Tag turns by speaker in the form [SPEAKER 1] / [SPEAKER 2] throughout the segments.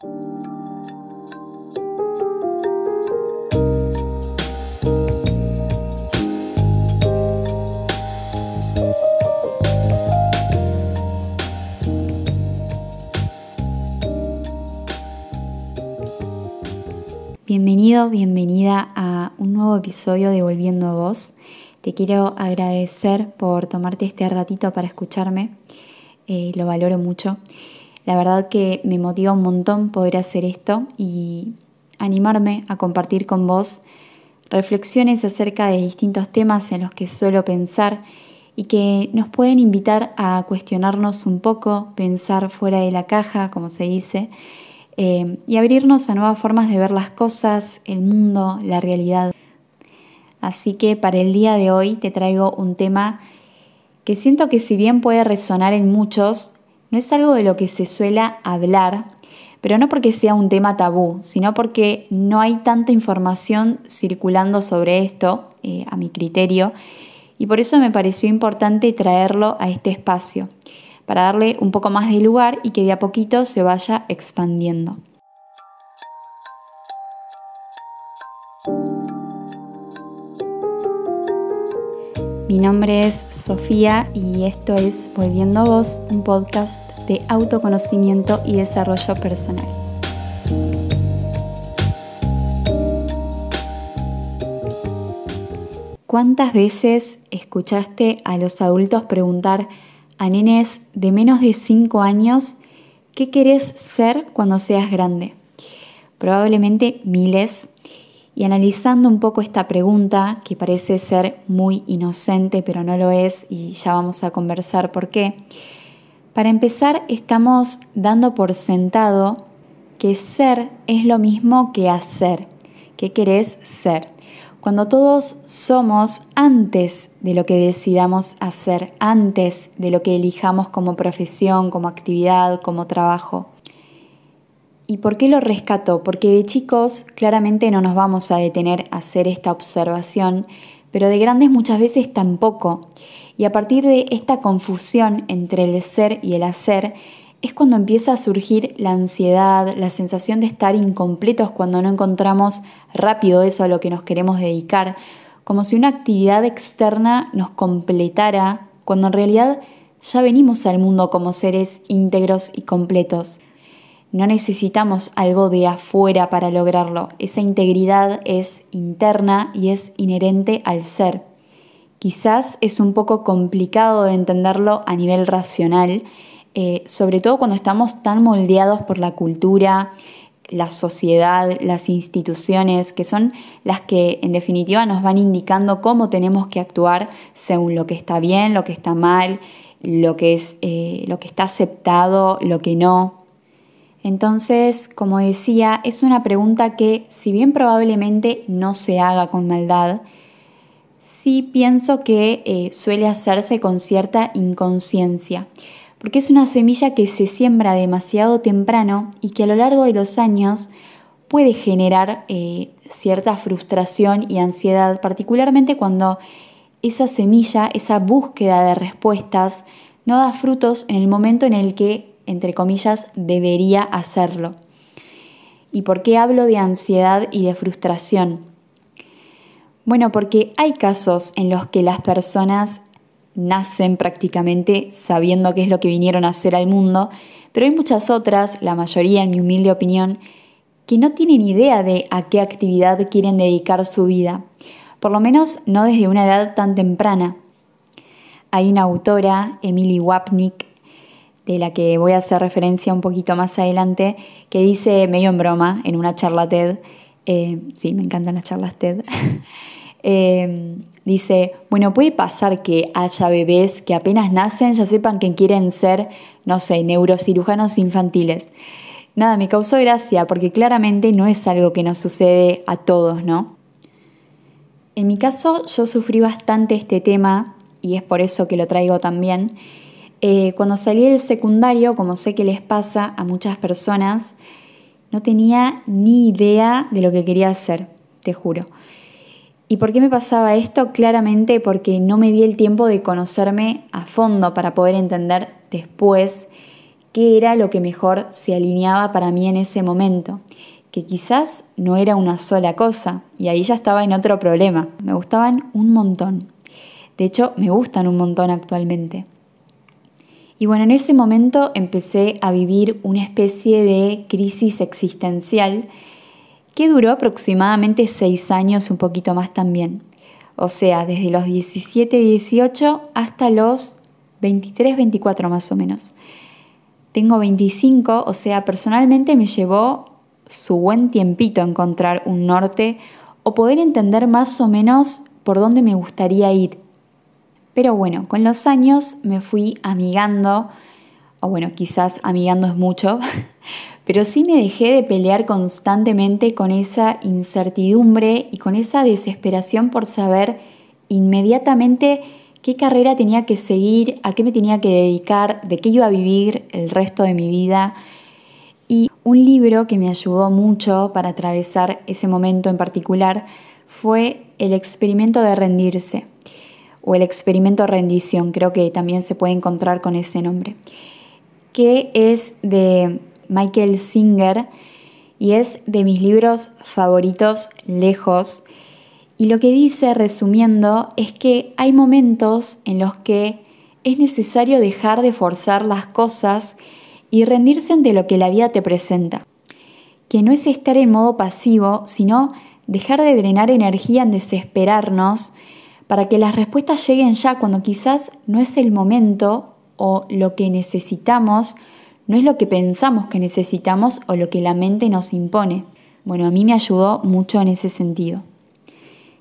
[SPEAKER 1] Bienvenido, bienvenida a un nuevo episodio de Volviendo a Vos. Te quiero agradecer por tomarte este ratito para escucharme. Eh, lo valoro mucho. La verdad que me motiva un montón poder hacer esto y animarme a compartir con vos reflexiones acerca de distintos temas en los que suelo pensar y que nos pueden invitar a cuestionarnos un poco, pensar fuera de la caja, como se dice, eh, y abrirnos a nuevas formas de ver las cosas, el mundo, la realidad. Así que para el día de hoy te traigo un tema que siento que si bien puede resonar en muchos, no es algo de lo que se suele hablar, pero no porque sea un tema tabú, sino porque no hay tanta información circulando sobre esto, eh, a mi criterio, y por eso me pareció importante traerlo a este espacio para darle un poco más de lugar y que de a poquito se vaya expandiendo. Mi nombre es Sofía y esto es Volviendo a Vos, un podcast de autoconocimiento y desarrollo personal. ¿Cuántas veces escuchaste a los adultos preguntar a nenes de menos de 5 años, ¿qué querés ser cuando seas grande? Probablemente miles. Y analizando un poco esta pregunta, que parece ser muy inocente, pero no lo es, y ya vamos a conversar por qué, para empezar estamos dando por sentado que ser es lo mismo que hacer. ¿Qué querés ser? cuando todos somos antes de lo que decidamos hacer, antes de lo que elijamos como profesión, como actividad, como trabajo. ¿Y por qué lo rescato? Porque de chicos claramente no nos vamos a detener a hacer esta observación, pero de grandes muchas veces tampoco. Y a partir de esta confusión entre el ser y el hacer, es cuando empieza a surgir la ansiedad, la sensación de estar incompletos cuando no encontramos rápido eso a lo que nos queremos dedicar, como si una actividad externa nos completara, cuando en realidad ya venimos al mundo como seres íntegros y completos. No necesitamos algo de afuera para lograrlo, esa integridad es interna y es inherente al ser. Quizás es un poco complicado de entenderlo a nivel racional, eh, sobre todo cuando estamos tan moldeados por la cultura, la sociedad, las instituciones, que son las que en definitiva nos van indicando cómo tenemos que actuar según lo que está bien, lo que está mal, lo que, es, eh, lo que está aceptado, lo que no. Entonces, como decía, es una pregunta que, si bien probablemente no se haga con maldad, sí pienso que eh, suele hacerse con cierta inconsciencia porque es una semilla que se siembra demasiado temprano y que a lo largo de los años puede generar eh, cierta frustración y ansiedad, particularmente cuando esa semilla, esa búsqueda de respuestas, no da frutos en el momento en el que, entre comillas, debería hacerlo. ¿Y por qué hablo de ansiedad y de frustración? Bueno, porque hay casos en los que las personas nacen prácticamente sabiendo qué es lo que vinieron a hacer al mundo, pero hay muchas otras, la mayoría en mi humilde opinión, que no tienen idea de a qué actividad quieren dedicar su vida, por lo menos no desde una edad tan temprana. Hay una autora, Emily Wapnick, de la que voy a hacer referencia un poquito más adelante, que dice medio en broma en una charla TED, eh, sí, me encantan las charlas TED, Em, dice, bueno, puede pasar que haya bebés que apenas nacen ya sepan que quieren ser, no sé, neurocirujanos infantiles. Nada, me causó gracia porque claramente no es algo que nos sucede a todos, ¿no? En mi caso yo sufrí bastante este tema y es por eso que lo traigo también. Eh, cuando salí del secundario, como sé que les pasa a muchas personas, no tenía ni idea de lo que quería hacer, te juro. ¿Y por qué me pasaba esto? Claramente porque no me di el tiempo de conocerme a fondo para poder entender después qué era lo que mejor se alineaba para mí en ese momento, que quizás no era una sola cosa, y ahí ya estaba en otro problema. Me gustaban un montón. De hecho, me gustan un montón actualmente. Y bueno, en ese momento empecé a vivir una especie de crisis existencial que duró aproximadamente seis años, un poquito más también. O sea, desde los 17, 18 hasta los 23, 24 más o menos. Tengo 25, o sea, personalmente me llevó su buen tiempito encontrar un norte o poder entender más o menos por dónde me gustaría ir. Pero bueno, con los años me fui amigando, o bueno, quizás amigando es mucho, pero sí me dejé de pelear constantemente con esa incertidumbre y con esa desesperación por saber inmediatamente qué carrera tenía que seguir, a qué me tenía que dedicar, de qué iba a vivir el resto de mi vida. Y un libro que me ayudó mucho para atravesar ese momento en particular fue El experimento de rendirse o el experimento rendición, creo que también se puede encontrar con ese nombre, que es de Michael Singer y es de mis libros favoritos lejos y lo que dice, resumiendo, es que hay momentos en los que es necesario dejar de forzar las cosas y rendirse ante lo que la vida te presenta. Que no es estar en modo pasivo, sino dejar de drenar energía en desesperarnos para que las respuestas lleguen ya cuando quizás no es el momento o lo que necesitamos no es lo que pensamos que necesitamos o lo que la mente nos impone. Bueno, a mí me ayudó mucho en ese sentido.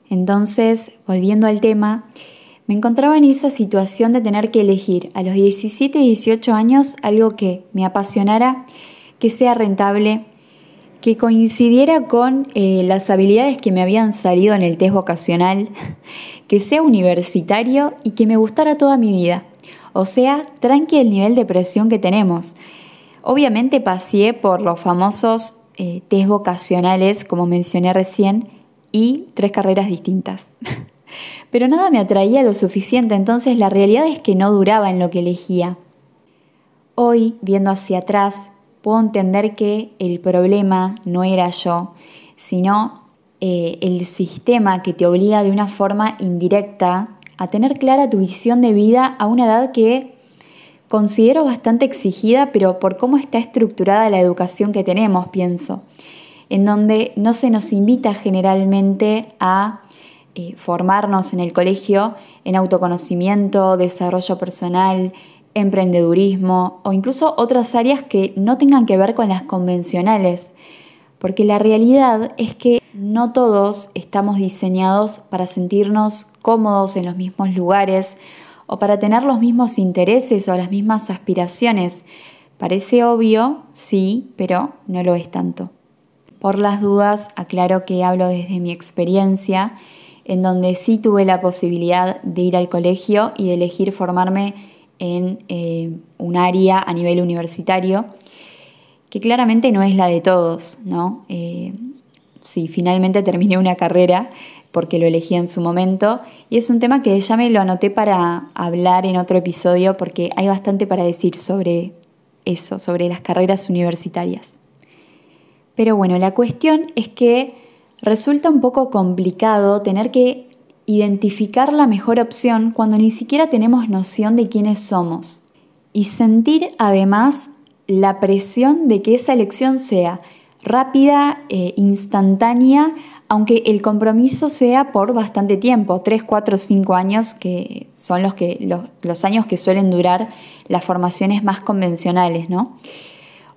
[SPEAKER 1] Entonces, volviendo al tema, me encontraba en esa situación de tener que elegir a los 17 y 18 años algo que me apasionara, que sea rentable, que coincidiera con eh, las habilidades que me habían salido en el test vocacional, que sea universitario y que me gustara toda mi vida. O sea, tranqui el nivel de presión que tenemos. Obviamente pasé por los famosos eh, test vocacionales, como mencioné recién, y tres carreras distintas. Pero nada me atraía lo suficiente, entonces la realidad es que no duraba en lo que elegía. Hoy, viendo hacia atrás, puedo entender que el problema no era yo, sino eh, el sistema que te obliga de una forma indirecta a tener clara tu visión de vida a una edad que considero bastante exigida, pero por cómo está estructurada la educación que tenemos, pienso en donde no se nos invita generalmente a eh, formarnos en el colegio en autoconocimiento, desarrollo personal, emprendedurismo o incluso otras áreas que no tengan que ver con las convencionales. Porque la realidad es que no todos estamos diseñados para sentirnos cómodos en los mismos lugares o para tener los mismos intereses o las mismas aspiraciones. Parece obvio, sí, pero no lo es tanto. Por las dudas, aclaro que hablo desde mi experiencia, en donde sí tuve la posibilidad de ir al colegio y de elegir formarme en eh, un área a nivel universitario, que claramente no es la de todos, ¿no? Eh, sí, finalmente terminé una carrera porque lo elegí en su momento y es un tema que ya me lo anoté para hablar en otro episodio porque hay bastante para decir sobre eso, sobre las carreras universitarias. Pero bueno, la cuestión es que resulta un poco complicado tener que identificar la mejor opción cuando ni siquiera tenemos noción de quiénes somos. Y sentir además la presión de que esa elección sea rápida, e instantánea, aunque el compromiso sea por bastante tiempo, 3, 4, 5 años, que son los, que, los años que suelen durar las formaciones más convencionales, ¿no?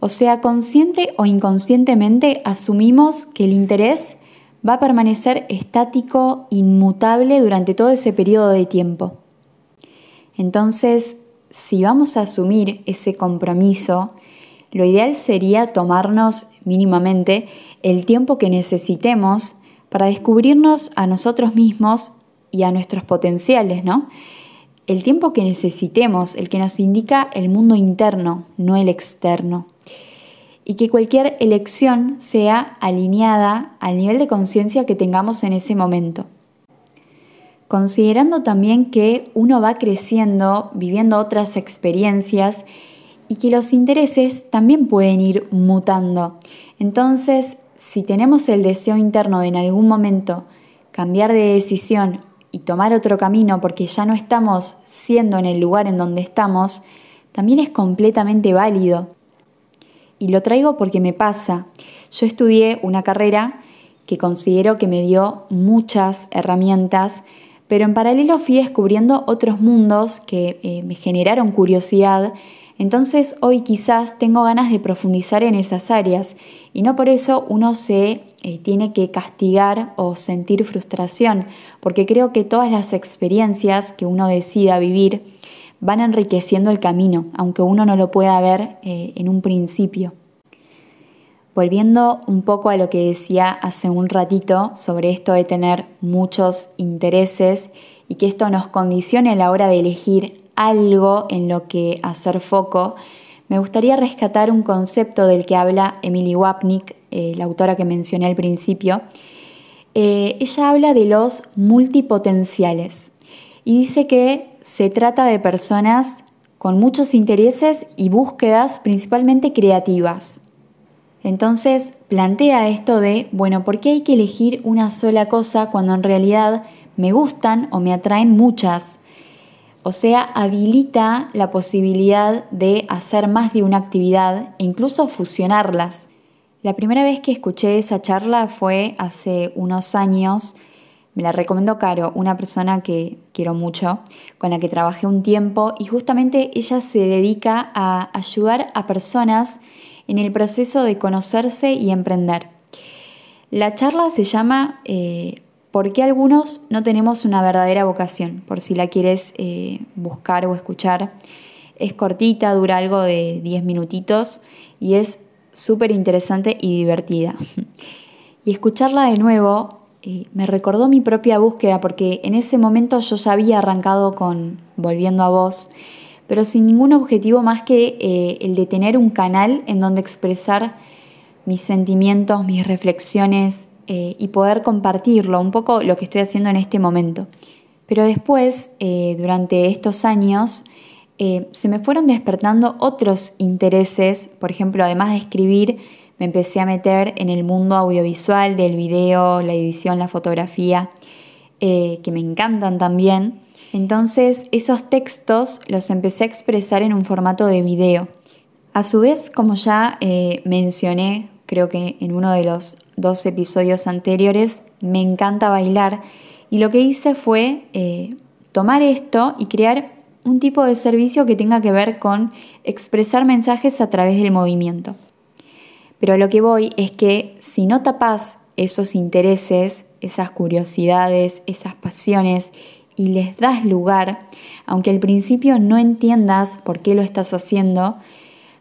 [SPEAKER 1] O sea, consciente o inconscientemente asumimos que el interés va a permanecer estático, inmutable durante todo ese periodo de tiempo. Entonces, si vamos a asumir ese compromiso, lo ideal sería tomarnos mínimamente el tiempo que necesitemos para descubrirnos a nosotros mismos y a nuestros potenciales, ¿no? El tiempo que necesitemos, el que nos indica el mundo interno, no el externo y que cualquier elección sea alineada al nivel de conciencia que tengamos en ese momento. Considerando también que uno va creciendo, viviendo otras experiencias y que los intereses también pueden ir mutando. Entonces, si tenemos el deseo interno de en algún momento cambiar de decisión y tomar otro camino porque ya no estamos siendo en el lugar en donde estamos, también es completamente válido. Y lo traigo porque me pasa. Yo estudié una carrera que considero que me dio muchas herramientas, pero en paralelo fui descubriendo otros mundos que eh, me generaron curiosidad. Entonces hoy quizás tengo ganas de profundizar en esas áreas y no por eso uno se eh, tiene que castigar o sentir frustración, porque creo que todas las experiencias que uno decida vivir van enriqueciendo el camino, aunque uno no lo pueda ver eh, en un principio. Volviendo un poco a lo que decía hace un ratito sobre esto de tener muchos intereses y que esto nos condicione a la hora de elegir algo en lo que hacer foco, me gustaría rescatar un concepto del que habla Emily Wapnick, eh, la autora que mencioné al principio. Eh, ella habla de los multipotenciales y dice que se trata de personas con muchos intereses y búsquedas principalmente creativas. Entonces plantea esto de, bueno, ¿por qué hay que elegir una sola cosa cuando en realidad me gustan o me atraen muchas? O sea, habilita la posibilidad de hacer más de una actividad e incluso fusionarlas. La primera vez que escuché esa charla fue hace unos años. Me la recomendó Caro, una persona que quiero mucho, con la que trabajé un tiempo y justamente ella se dedica a ayudar a personas en el proceso de conocerse y emprender. La charla se llama eh, ¿Por qué algunos no tenemos una verdadera vocación? Por si la quieres eh, buscar o escuchar. Es cortita, dura algo de 10 minutitos y es súper interesante y divertida. Y escucharla de nuevo me recordó mi propia búsqueda porque en ese momento yo ya había arrancado con Volviendo a vos pero sin ningún objetivo más que eh, el de tener un canal en donde expresar mis sentimientos, mis reflexiones eh, y poder compartirlo, un poco lo que estoy haciendo en este momento. Pero después, eh, durante estos años, se me fueron despertando otros intereses, por ejemplo, además de escribir, me empecé a meter en el mundo audiovisual, del video, la edición, la fotografía, que me encantan también. Entonces esos textos los empecé a expresar en un formato de video. A su vez, como ya eh, mencioné, creo que en uno de los dos episodios anteriores, me encanta bailar y lo que hice fue eh, tomar esto y crear un tipo de servicio que tenga que ver con expresar mensajes a través del movimiento. Pero lo que voy es que si no tapas esos intereses, esas curiosidades, esas pasiones y les das lugar, aunque al principio no entiendas por qué lo estás haciendo,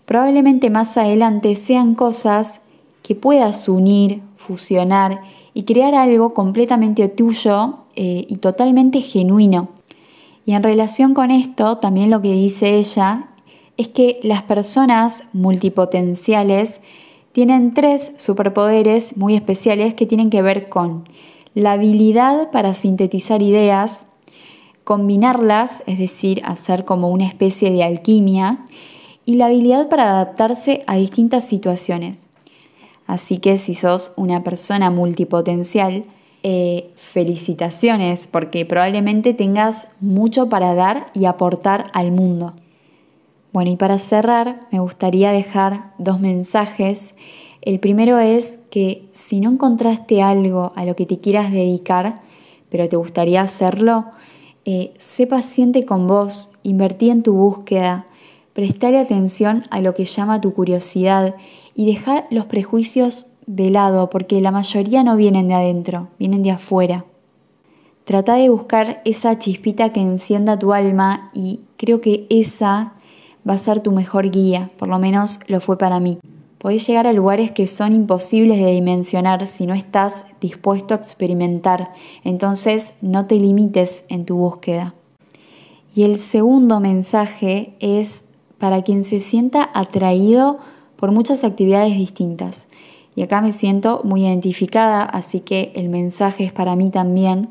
[SPEAKER 1] probablemente más adelante sean cosas que puedas unir, fusionar y crear algo completamente tuyo eh, y totalmente genuino. Y en relación con esto, también lo que dice ella es que las personas multipotenciales tienen tres superpoderes muy especiales que tienen que ver con la habilidad para sintetizar ideas, combinarlas, es decir, hacer como una especie de alquimia, y la habilidad para adaptarse a distintas situaciones. Así que si sos una persona multipotencial, eh, felicitaciones porque probablemente tengas mucho para dar y aportar al mundo. Bueno, y para cerrar, me gustaría dejar dos mensajes. El primero es que si no encontraste algo a lo que te quieras dedicar, pero te gustaría hacerlo, eh, sé paciente con vos, invertí en tu búsqueda, prestale atención a lo que llama tu curiosidad y deja los prejuicios de lado, porque la mayoría no vienen de adentro, vienen de afuera. Trata de buscar esa chispita que encienda tu alma y creo que esa va a ser tu mejor guía, por lo menos lo fue para mí. Podés llegar a lugares que son imposibles de dimensionar si no estás dispuesto a experimentar, entonces no te limites en tu búsqueda. Y el segundo mensaje es para quien se sienta atraído por muchas actividades distintas. Y acá me siento muy identificada, así que el mensaje es para mí también.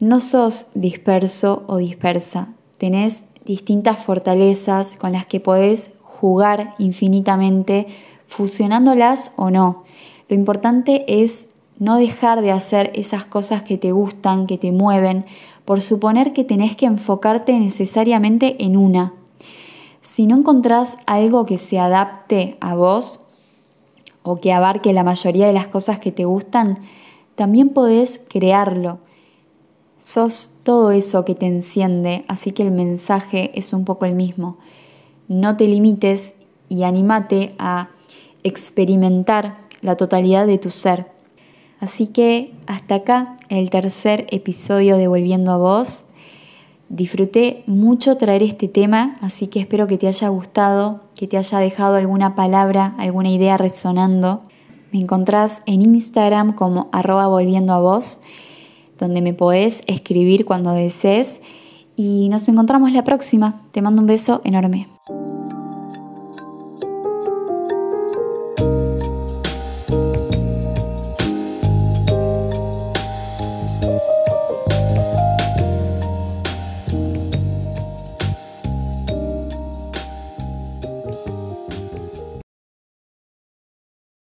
[SPEAKER 1] No sos disperso o dispersa, tenés distintas fortalezas con las que podés jugar infinitamente, fusionándolas o no. Lo importante es no dejar de hacer esas cosas que te gustan, que te mueven, por suponer que tenés que enfocarte necesariamente en una. Si no encontrás algo que se adapte a vos o que abarque la mayoría de las cosas que te gustan, también podés crearlo. Sos todo eso que te enciende, así que el mensaje es un poco el mismo. No te limites y anímate a experimentar la totalidad de tu ser. Así que hasta acá el tercer episodio de Volviendo a Vos. Disfruté mucho traer este tema, así que espero que te haya gustado, que te haya dejado alguna palabra, alguna idea resonando. Me encontrás en Instagram como arroba volviendo a vos, donde me podés escribir cuando desees. Y nos encontramos la próxima. Te mando un beso enorme.